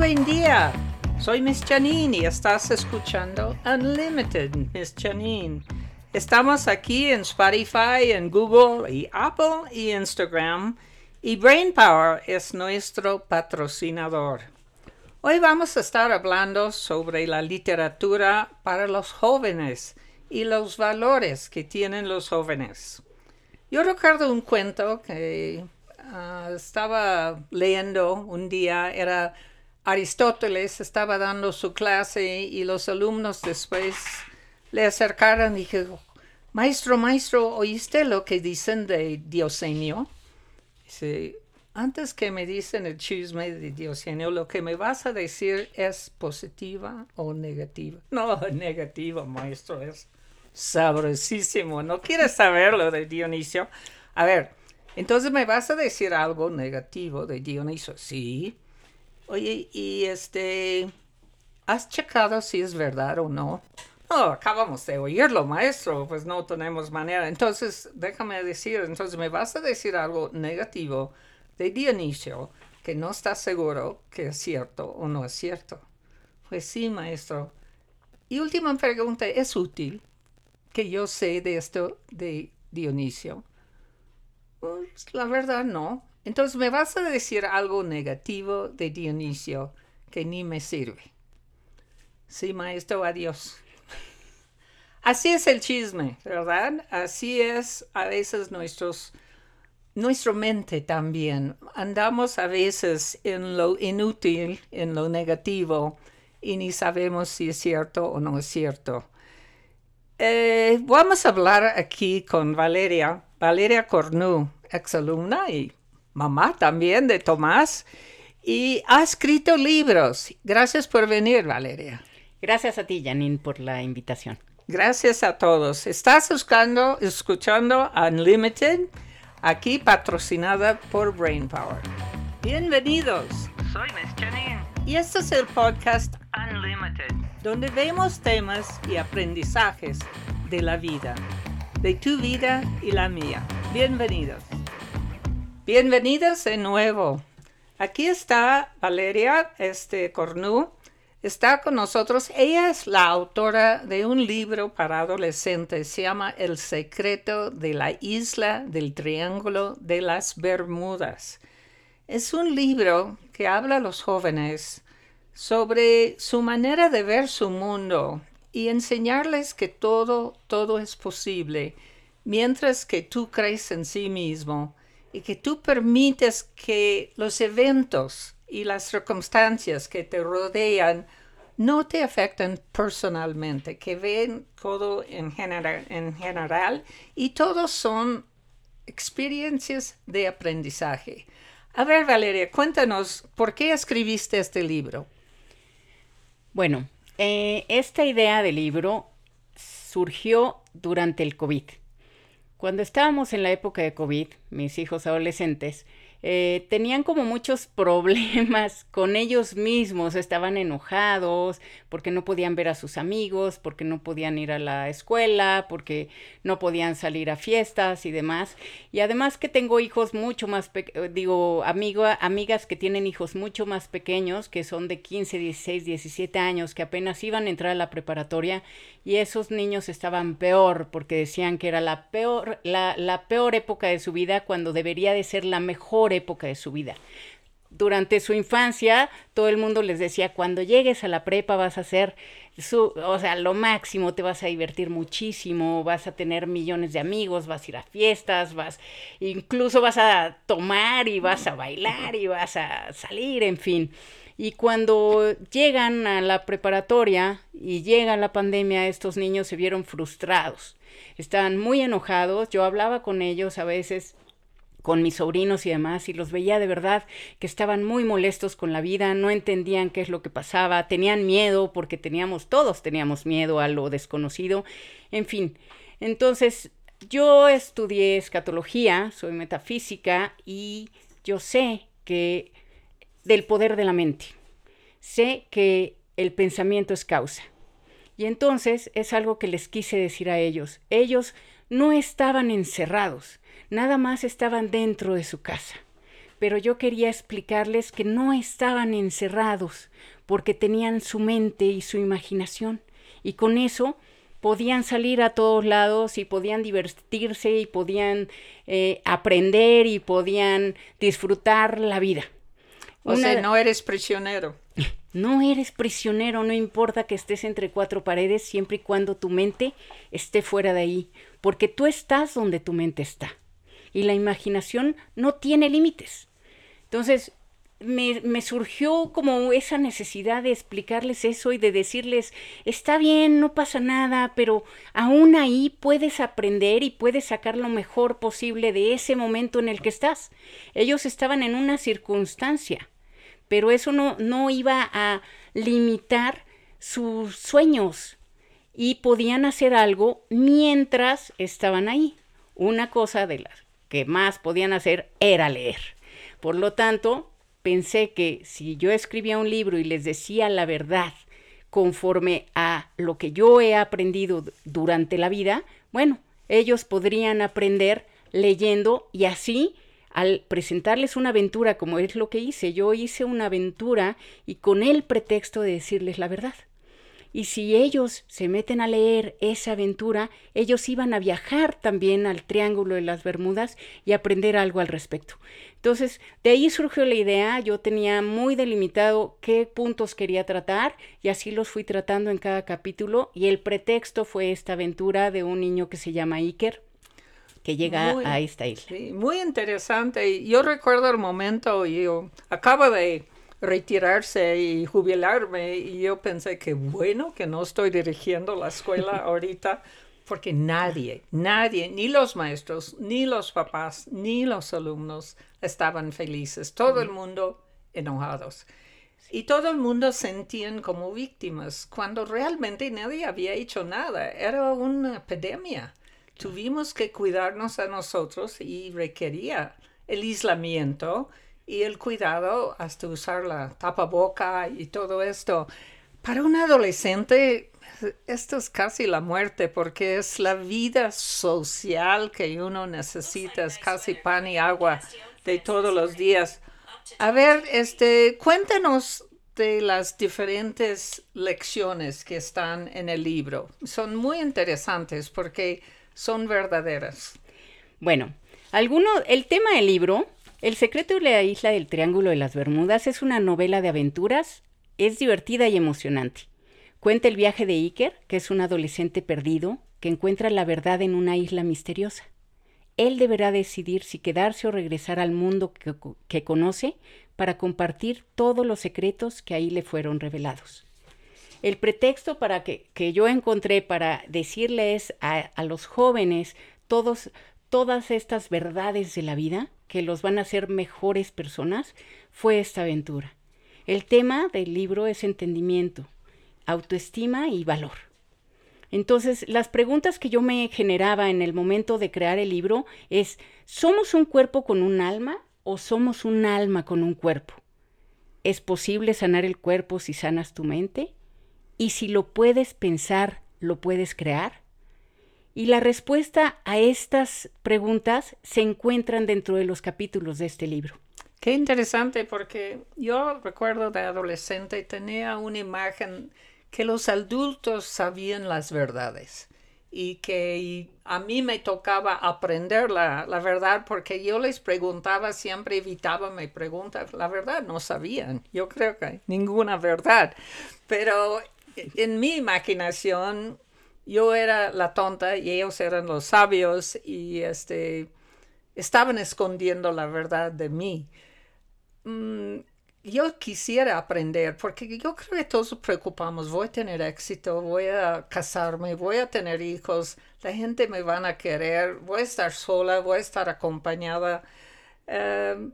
buen día. Soy Miss Janine y estás escuchando Unlimited, Miss Janine. Estamos aquí en Spotify, en Google y Apple y Instagram. Y Brainpower es nuestro patrocinador. Hoy vamos a estar hablando sobre la literatura para los jóvenes y los valores que tienen los jóvenes. Yo recuerdo un cuento que ah, estaba leyendo un día, era Aristóteles, estaba dando su clase y los alumnos después le acercaron y dijeron, maestro, maestro, ¿oíste lo que dicen de Diosenio? Dice, antes que me dicen el chisme de Diosenio, lo que me vas a decir es positiva o negativa. No, negativa, maestro, es sabrosísimo. ¿No quieres saber lo de Dionisio? A ver, entonces me vas a decir algo negativo de Dionisio. Sí. Oye, y este, ¿has checado si es verdad o no? No, acabamos de oírlo, maestro, pues no tenemos manera. Entonces, déjame decir, entonces me vas a decir algo negativo de Dionisio que no estás seguro que es cierto o no es cierto. Pues sí, maestro. Y última pregunta, ¿es útil? que yo sé de esto de Dionisio? Pues, la verdad no. Entonces me vas a decir algo negativo de Dionisio que ni me sirve. Sí, maestro, adiós. Así es el chisme, ¿verdad? Así es a veces nuestros, nuestra mente también. Andamos a veces en lo inútil, en lo negativo, y ni sabemos si es cierto o no es cierto. Eh, vamos a hablar aquí con Valeria, Valeria Cornu, exalumna y mamá también de Tomás, y ha escrito libros. Gracias por venir, Valeria. Gracias a ti, Janine, por la invitación. Gracias a todos. Estás buscando, escuchando Unlimited, aquí patrocinada por Brainpower. Bienvenidos. Soy Miss Janine. Y este es el podcast Unlimited donde vemos temas y aprendizajes de la vida, de tu vida y la mía. Bienvenidos. Bienvenidos de nuevo. Aquí está Valeria este, Cornu. Está con nosotros. Ella es la autora de un libro para adolescentes. Se llama El secreto de la isla del Triángulo de las Bermudas. Es un libro que habla a los jóvenes sobre su manera de ver su mundo y enseñarles que todo, todo es posible mientras que tú crees en sí mismo y que tú permites que los eventos y las circunstancias que te rodean no te afecten personalmente, que ven todo en general, en general y todos son experiencias de aprendizaje. A ver, Valeria, cuéntanos, ¿por qué escribiste este libro? Bueno, eh, esta idea del libro surgió durante el COVID. Cuando estábamos en la época de COVID, mis hijos adolescentes, eh, tenían como muchos problemas con ellos mismos, estaban enojados porque no podían ver a sus amigos, porque no podían ir a la escuela, porque no podían salir a fiestas y demás. Y además que tengo hijos mucho más, eh, digo, amigo, amigas que tienen hijos mucho más pequeños, que son de 15, 16, 17 años, que apenas iban a entrar a la preparatoria y esos niños estaban peor porque decían que era la peor, la, la peor época de su vida cuando debería de ser la mejor época de su vida. Durante su infancia, todo el mundo les decía, cuando llegues a la prepa vas a hacer su, o sea, lo máximo, te vas a divertir muchísimo, vas a tener millones de amigos, vas a ir a fiestas, vas, incluso vas a tomar y vas a bailar y vas a salir, en fin. Y cuando llegan a la preparatoria y llega la pandemia, estos niños se vieron frustrados. Estaban muy enojados. Yo hablaba con ellos a veces con mis sobrinos y demás, y los veía de verdad que estaban muy molestos con la vida, no entendían qué es lo que pasaba, tenían miedo porque teníamos, todos teníamos miedo a lo desconocido, en fin. Entonces, yo estudié escatología, soy metafísica y yo sé que del poder de la mente, sé que el pensamiento es causa. Y entonces es algo que les quise decir a ellos. Ellos no estaban encerrados, nada más estaban dentro de su casa. pero yo quería explicarles que no estaban encerrados, porque tenían su mente y su imaginación, y con eso podían salir a todos lados y podían divertirse y podían eh, aprender y podían disfrutar la vida. O sea, no eres prisionero. No eres prisionero, no importa que estés entre cuatro paredes, siempre y cuando tu mente esté fuera de ahí, porque tú estás donde tu mente está. Y la imaginación no tiene límites. Entonces, me, me, surgió como esa necesidad de explicarles eso y de decirles, está bien, no pasa nada, pero aún ahí puedes aprender y puedes sacar lo mejor posible de ese momento en el que estás. Ellos estaban en una circunstancia, pero eso no, no iba a limitar sus sueños y podían hacer algo mientras estaban ahí. Una cosa de las que más podían hacer era leer. Por lo tanto, pensé que si yo escribía un libro y les decía la verdad conforme a lo que yo he aprendido durante la vida, bueno, ellos podrían aprender leyendo y así al presentarles una aventura como es lo que hice, yo hice una aventura y con el pretexto de decirles la verdad. Y si ellos se meten a leer esa aventura, ellos iban a viajar también al Triángulo de las Bermudas y aprender algo al respecto. Entonces, de ahí surgió la idea, yo tenía muy delimitado qué puntos quería tratar y así los fui tratando en cada capítulo y el pretexto fue esta aventura de un niño que se llama Iker que llega a esta isla. Sí, muy interesante. Yo recuerdo el momento, yo acabo de retirarse y jubilarme y yo pensé que bueno que no estoy dirigiendo la escuela ahorita porque nadie, nadie, ni los maestros, ni los papás, ni los alumnos estaban felices, todo el mundo enojados. Y todo el mundo sentían como víctimas, cuando realmente nadie había hecho nada. Era una epidemia. Tuvimos que cuidarnos a nosotros y requería el aislamiento y el cuidado hasta usar la tapaboca y todo esto. Para un adolescente esto es casi la muerte porque es la vida social que uno necesita, es casi pan y agua de todos los días. A ver, este, cuéntanos de las diferentes lecciones que están en el libro. Son muy interesantes porque son verdaderas. Bueno, alguno, el tema del libro el secreto de la isla del Triángulo de las Bermudas es una novela de aventuras, es divertida y emocionante. Cuenta el viaje de Iker, que es un adolescente perdido que encuentra la verdad en una isla misteriosa. Él deberá decidir si quedarse o regresar al mundo que, conoce para compartir todos los secretos que ahí le fueron revelados. El pretexto para que, yo encontré para decirles a, a los jóvenes todos, todas estas verdades de la vida que los van a hacer mejores personas fue esta aventura. El tema del libro es entendimiento, autoestima y valor. Entonces, las preguntas que yo me generaba en el momento de crear el libro es, ¿somos un cuerpo con un alma o somos un alma con un cuerpo? ¿Es posible sanar el cuerpo si sanas tu mente? ¿Y si lo puedes pensar, lo puedes crear? Y la respuesta a estas preguntas se encuentran dentro de los capítulos de este libro. Qué interesante porque yo recuerdo de adolescente tenía una imagen que los adultos sabían las verdades y que a mí me tocaba aprender la, la, verdad porque yo les preguntaba, siempre evitaba mi pregunta, la verdad no sabían, yo creo que ninguna verdad, pero en mi imaginación yo era la tonta y ellos eran los sabios y este, estaban escondiendo la verdad de mí. Mm, yo quisiera aprender, porque yo creo que todos nos preocupamos, voy a tener éxito, voy a casarme, voy a tener hijos, la gente me van a querer, voy a estar sola, voy a estar acompañada. Em,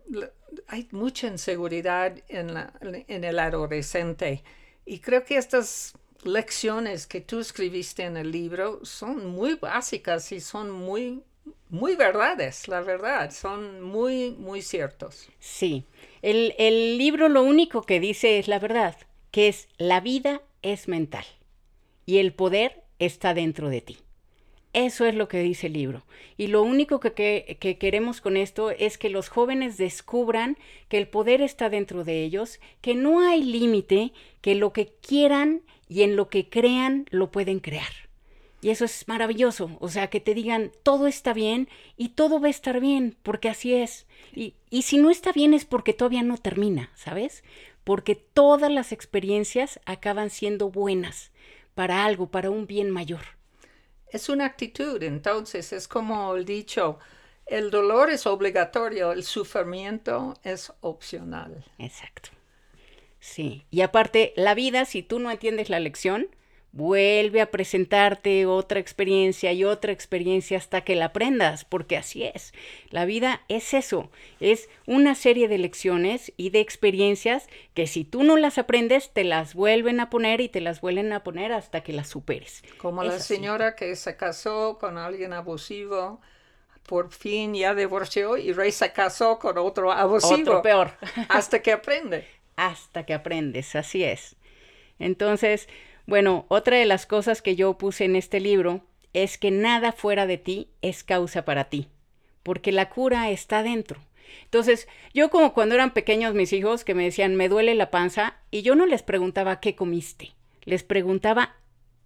hay mucha inseguridad en, la, en el adolescente y creo que estas lecciones que tú escribiste en el libro son muy básicas y son muy, muy verdades, la verdad, son muy, muy ciertos. Sí, el, el libro lo único que dice es la verdad, que es la vida es mental y el poder está dentro de ti. Eso es lo que dice el libro. Y lo único que, que, queremos con esto es que los jóvenes descubran que el poder está dentro de ellos, que no hay límite, que lo que quieran y en lo que crean lo pueden crear. Y eso es maravilloso. O sea, que te digan, todo está bien y todo va a estar bien, porque así es. Y, y si no está bien es porque todavía no termina, ¿sabes? Porque todas las experiencias acaban siendo buenas para algo, para un bien mayor. Es una actitud, entonces es como el dicho, el dolor es obligatorio, el sufrimiento es opcional. Exacto. Sí, y aparte, la vida, si tú no entiendes la lección, vuelve a presentarte otra experiencia y otra experiencia hasta que la aprendas, porque así es. La vida es eso, es una serie de lecciones y de experiencias que si tú no las aprendes, te las vuelven a poner y te las vuelven a poner hasta que las superes. Como la señora que se casó con alguien abusivo. Por fin ya divorció y Rey se casó con otro abusivo. Otro peor. hasta que aprende. Hasta que aprendes, así es. Entonces, bueno, otra de las cosas que yo puse en este libro es que nada fuera de ti es causa para ti, porque la cura está dentro. Entonces, yo como cuando eran pequeños mis hijos que me decían, me duele la panza, y yo no les preguntaba qué comiste, les preguntaba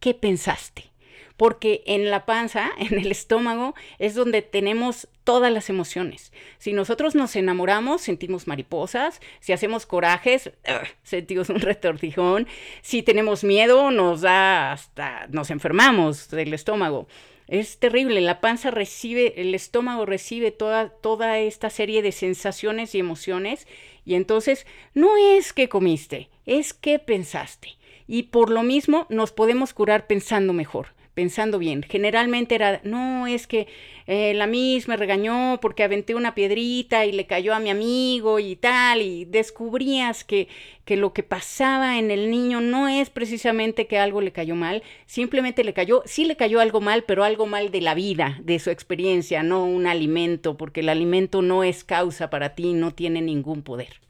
qué pensaste porque en la panza, en el estómago, es donde tenemos todas las emociones. Si nosotros nos enamoramos, sentimos mariposas, si hacemos corajes, sentimos un retortijón, si tenemos miedo, nos da hasta, nos enfermamos del estómago. Es terrible, la panza recibe, el estómago recibe toda, toda esta serie de sensaciones y emociones y entonces no es que comiste, es que pensaste. Y por lo mismo nos podemos curar pensando mejor pensando bien. Generalmente era, no, es que eh, la misma me regañó porque aventé una piedrita y le cayó a mi amigo y tal, y descubrías que, que lo que pasaba en el niño no es precisamente que algo le cayó mal, simplemente le cayó, sí le cayó algo mal, pero algo mal de la vida, de su experiencia, no un alimento, porque el alimento no es causa para ti, no tiene ningún poder.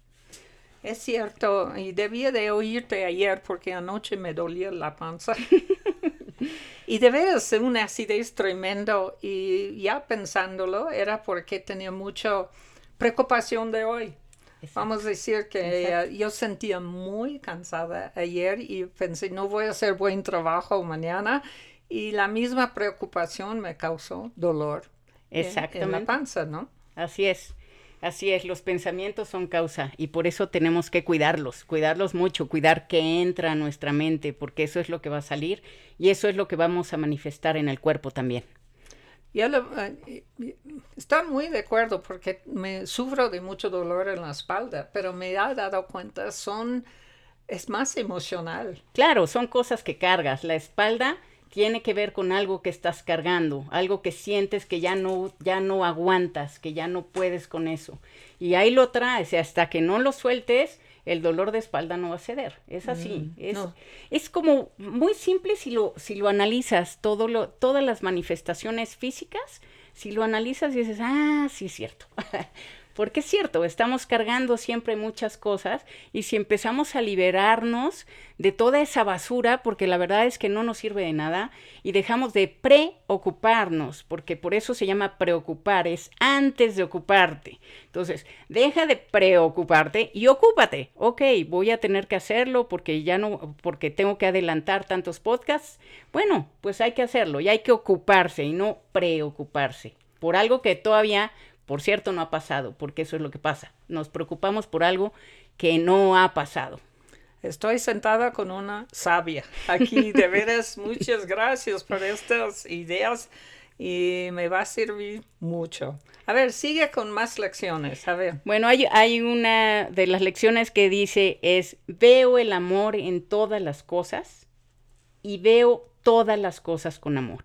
Es cierto, y debía de oírte ayer porque anoche me dolía la panza. Y de veras, una acidez tremendo. Y ya pensándolo, era porque tenía mucha preocupación de hoy. Vamos a decir que eh, yo sentía muy cansada ayer y pensé, no voy a hacer buen trabajo mañana. Y la misma preocupación me causó dolor Exactamente. en la panza, ¿no? Así es. Así es, los pensamientos son causa y por eso tenemos que cuidarlos, cuidarlos mucho, cuidar que entra a nuestra mente, porque eso es lo que va a salir y eso es lo que vamos a manifestar en el cuerpo también. Ya eh, está muy de acuerdo porque me sufro de mucho dolor en la espalda, pero me ha dado cuenta, son, es más emocional. Claro, son cosas que cargas. La espalda tiene que ver con algo que estás cargando, algo que sientes que ya no, ya no aguantas, que ya no puedes con eso. Y ahí lo traes, y hasta que no lo sueltes, el dolor de espalda no va a ceder. Es así. Mm, es, es, como muy simple si lo, si lo analizas, todo lo, todas las manifestaciones físicas, si lo analizas y dices, ah, sí es cierto. Porque es cierto, estamos cargando siempre muchas cosas y si empezamos a liberarnos de toda esa basura, porque la verdad es que no nos sirve de nada, y dejamos de preocuparnos, porque por eso se llama preocupar, es antes de ocuparte. Entonces, deja de preocuparte y ocúpate. Ok, voy a tener que hacerlo porque ya no, porque tengo que adelantar tantos podcasts. Bueno, pues hay que hacerlo y hay que ocuparse y no preocuparse por algo que todavía por cierto, no ha pasado, porque eso es lo que pasa. Nos preocupamos por algo que no ha pasado. Estoy sentada con una sabia aquí. De veras, muchas gracias por estas ideas y me va a servir mucho. A ver, sigue con más lecciones. A ver. Bueno, hay, hay una de las lecciones que dice es, veo el amor en todas las cosas y veo todas las cosas con amor.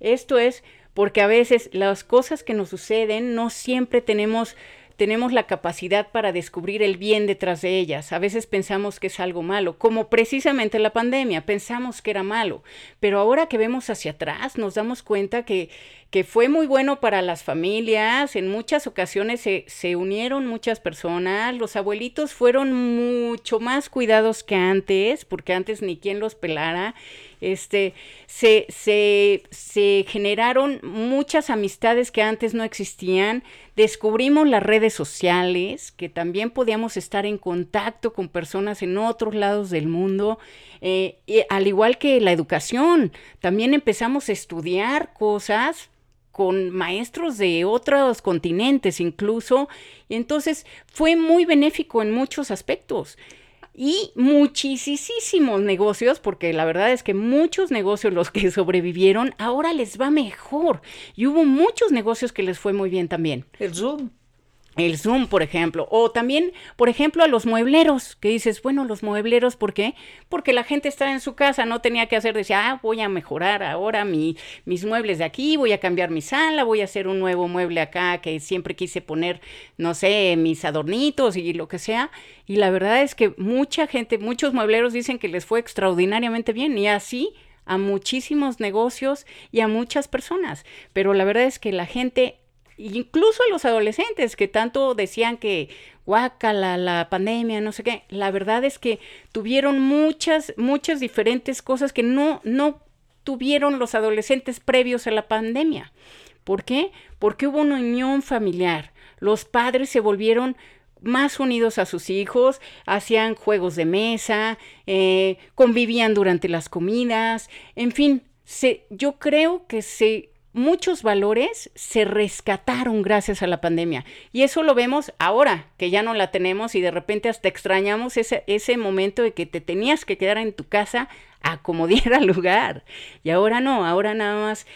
Esto es porque a veces las cosas que nos suceden no siempre tenemos tenemos la capacidad para descubrir el bien detrás de ellas. A veces pensamos que es algo malo, como precisamente la pandemia, pensamos que era malo, pero ahora que vemos hacia atrás nos damos cuenta que, que fue muy bueno para las familias, en muchas ocasiones se, se unieron muchas personas, los abuelitos fueron mucho más cuidados que antes, porque antes ni quien los pelara, Este, se, se, se generaron muchas amistades que antes no existían, descubrimos las redes sociales, que también podíamos estar en contacto con personas en otros lados del mundo, eh, al igual que la educación, también empezamos a estudiar cosas con maestros de otros continentes incluso, y entonces fue muy benéfico en muchos aspectos y muchísimos negocios, porque la verdad es que muchos negocios los que sobrevivieron ahora les va mejor y hubo muchos negocios que les fue muy bien también. El Zoom el Zoom, por ejemplo, o también, por ejemplo, a los muebleros, que dices, bueno, los muebleros, ¿por qué? Porque la gente estaba en su casa, no tenía que hacer, decía, ah, voy a mejorar ahora mi, mis muebles de aquí, voy a cambiar mi sala, voy a hacer un nuevo mueble acá que siempre quise poner, no sé, mis adornitos y lo que sea. Y la verdad es que mucha gente, muchos muebleros dicen que les fue extraordinariamente bien y así a muchísimos negocios y a muchas personas. Pero la verdad es que la gente incluso a los adolescentes que tanto decían que guácala, la pandemia, no sé qué, la verdad es que tuvieron muchas, muchas diferentes cosas que no, no tuvieron los adolescentes previos a la pandemia. ¿Por qué? Porque hubo una unión familiar. Los padres se volvieron más unidos a sus hijos, hacían juegos de mesa, eh, convivían durante las comidas, en fin, se, yo creo que se muchos valores se rescataron gracias a la pandemia. Y eso lo vemos ahora, que ya no la tenemos y de repente hasta extrañamos ese, ese momento de que te tenías que quedar en tu casa a como diera lugar. Y ahora no, ahora nada más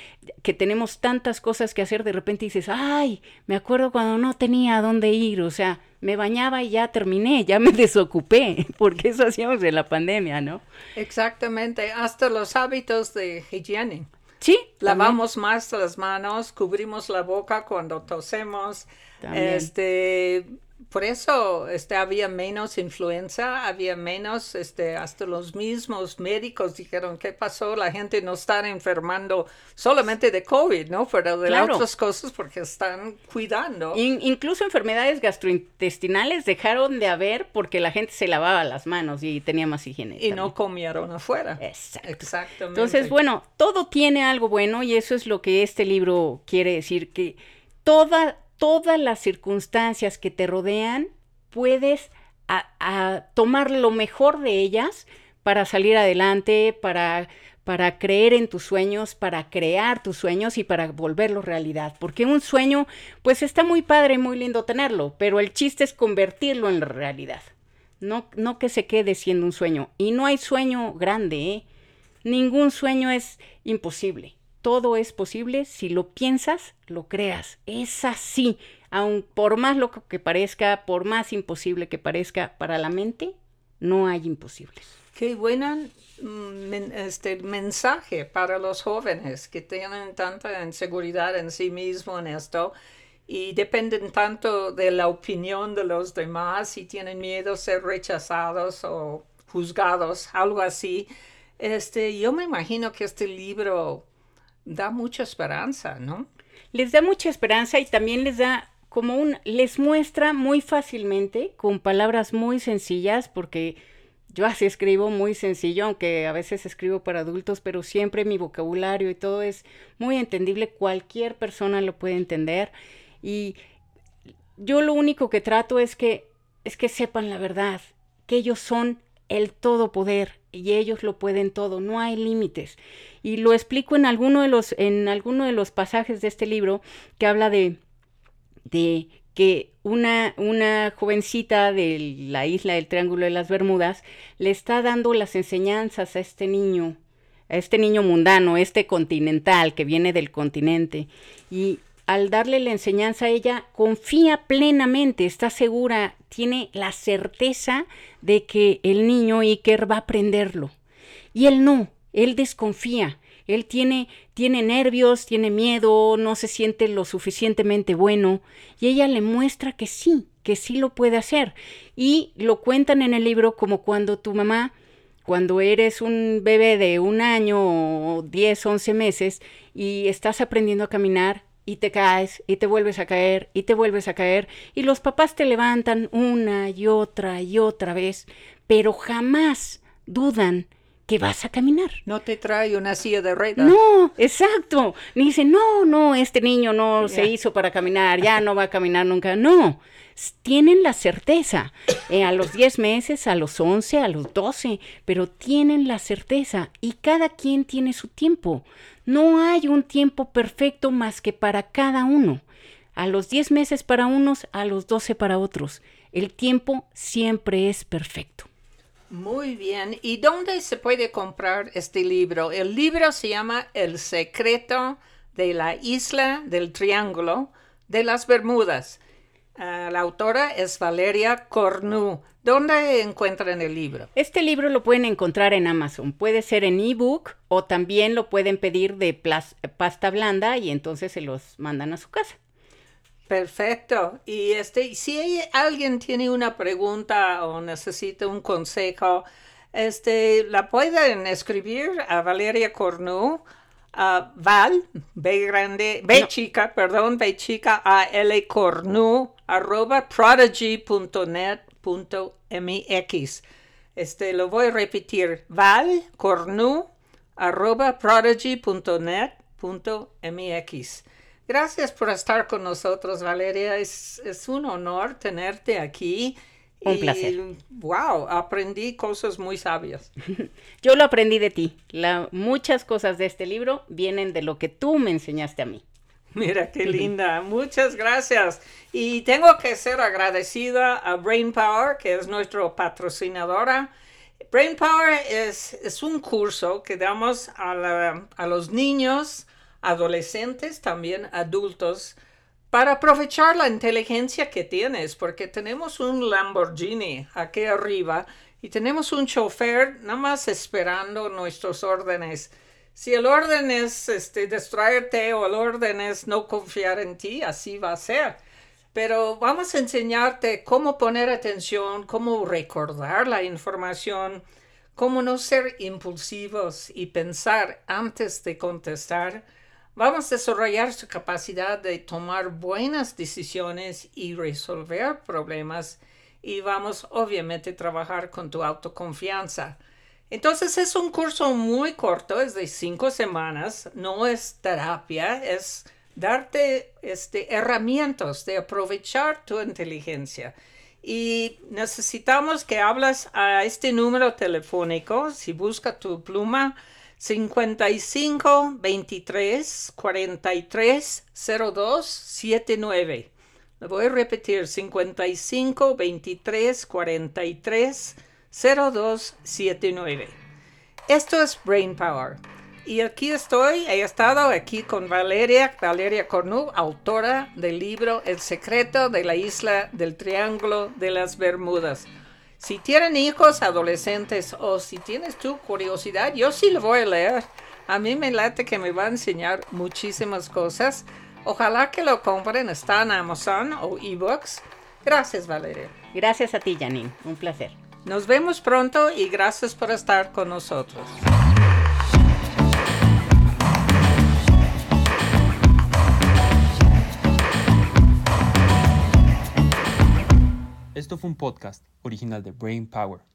que tenemos tantas cosas que hacer, de repente dices, ay, me acuerdo cuando no tenía dónde ir, o sea, me bañaba y ya terminé, ya me desocupé, porque eso hacíamos en la pandemia, ¿no? Exactamente, hasta los hábitos de higiene. Sí. Lavamos más las manos, cubrimos la boca cuando tosemos. Este, por eso este, había menos influenza, había menos, este, hasta los mismos médicos dijeron, ¿qué pasó? La gente no está enfermando solamente de COVID, ¿no? Pero de otras cosas porque están cuidando. incluso enfermedades gastrointestinales dejaron de haber porque la gente se lavaba las manos y tenía más higiene. Y no comieron afuera. Exacto. Exactamente. Entonces, bueno, todo tiene algo bueno y eso es lo que este libro quiere decir, que toda todas las circunstancias que te rodean, puedes a, tomar lo mejor de ellas para salir adelante, para, para creer en tus sueños, para crear tus sueños y para volverlos realidad. Porque un sueño, pues está muy padre y muy lindo tenerlo, pero el chiste es convertirlo en realidad. No, no que se quede siendo un sueño. Y no hay sueño grande, ¿eh? Ningún sueño es imposible todo es posible si lo piensas, lo creas. Es así. Aun por más loco que parezca, por más imposible que parezca para la mente, no hay imposibles. Qué buena mm, este mensaje para los jóvenes que tienen tanta inseguridad en sí mismos en esto y dependen tanto de la opinión de los demás y tienen miedo a ser rechazados o juzgados, algo así. Este, yo me imagino que este libro da mucha esperanza, ¿no? Les da mucha esperanza y también les da como un, les muestra muy fácilmente, con palabras muy sencillas, porque yo así escribo muy sencillo, aunque a veces escribo para adultos, pero siempre mi vocabulario y todo es muy entendible, cualquier persona lo puede entender. Y yo lo único que trato es que, es que sepan la verdad, que ellos son el todopoder y ellos lo pueden todo, no hay límites. Y lo explico en alguno de los, en alguno de los pasajes de este libro que habla de, de que una, una jovencita de la isla del Triángulo de las Bermudas le está dando las enseñanzas a este niño, a este niño mundano, este continental que viene del continente. Y al darle la enseñanza a ella, confía plenamente, está segura, tiene la certeza de que el niño Iker va a aprenderlo. Y él no, él desconfía, él tiene, tiene nervios, tiene miedo, no se siente lo suficientemente bueno, y ella le muestra que sí, que sí lo puede hacer. Y lo cuentan en el libro como cuando tu mamá, cuando eres un bebé de un año o 10, 11 meses y estás aprendiendo a caminar, y te caes y te vuelves a caer y te vuelves a caer y los papás te levantan una y otra y otra vez, pero jamás dudan que vas a caminar. No te trae una silla de ruedas. No, exacto. Ni dice, no, no, este niño no se hizo para caminar, ya no va a caminar nunca. No, tienen la certeza. Eh, a los 10 meses, a los 11, a los 12, pero tienen la certeza y cada quien tiene su tiempo. No hay un tiempo perfecto más que para cada uno. A los 10 meses para unos, a los 12 para otros. El tiempo siempre es perfecto. Muy bien. ¿Y dónde se puede comprar este libro? El libro se llama El secreto de la isla del Triángulo de las Bermudas. Ah, la autora es Valeria Cornu. ¿Dónde encuentran el libro? Este libro lo pueden encontrar en Amazon. Puede ser en ebook o también lo pueden pedir de pasta blanda y entonces se los mandan a su casa. Perfecto. Y este, si alguien tiene una pregunta o necesita un consejo, este, la pueden escribir a Valeria Cornu, a Val, B grande, B chica, perdón, B chica, a L Cornu, arroba prodigy.net.mx. Este, lo voy a repetir, Val Cornu, arroba prodigy.net.mx. Gracias por estar con nosotros, Valeria. Es, un honor tenerte aquí. Un placer. Wow, aprendí cosas muy sabias. Yo lo aprendí de ti. La, muchas cosas de este libro vienen de lo que tú me enseñaste a mí. Mira qué linda. Muchas gracias. Y tengo que ser agradecida a Brain Power, que es nuestra patrocinadora. Brain Power es, es un curso que damos a, a los niños adolescentes, también adultos, para aprovechar la inteligencia que tienes, porque tenemos un Lamborghini aquí arriba y tenemos un chofer nada más esperando nuestros órdenes. Si el orden es este, distraerte o el orden es no confiar en ti, así va a ser. Pero vamos a enseñarte cómo poner atención, cómo recordar la información, cómo no ser impulsivos y pensar antes de contestar Vamos a desarrollar su capacidad de tomar buenas decisiones y resolver problemas y vamos obviamente a trabajar con tu autoconfianza. Entonces es un curso muy corto, es de cinco semanas, no es terapia, es darte este, herramientas de aprovechar tu inteligencia. Y necesitamos que hablas a este número telefónico, si busca tu pluma, 55 23 43 02 79. Le voy a repetir 55 23 43 02 79. Esto es Brain Power. Y aquí estoy, he estado aquí con Valeria, Valeria Cornu, autora del libro El secreto de la isla del Triángulo de las Bermudas. Si tienen hijos adolescentes o si tienes tu curiosidad, yo sí lo voy a leer. A mí me late que me va a enseñar muchísimas cosas. Ojalá que lo compren. Está en Amazon o eBooks. Gracias, Valeria. Gracias a ti, Janine. Un placer. Nos vemos pronto y gracias por estar con nosotros. Esto fue un podcast original de Brain Power.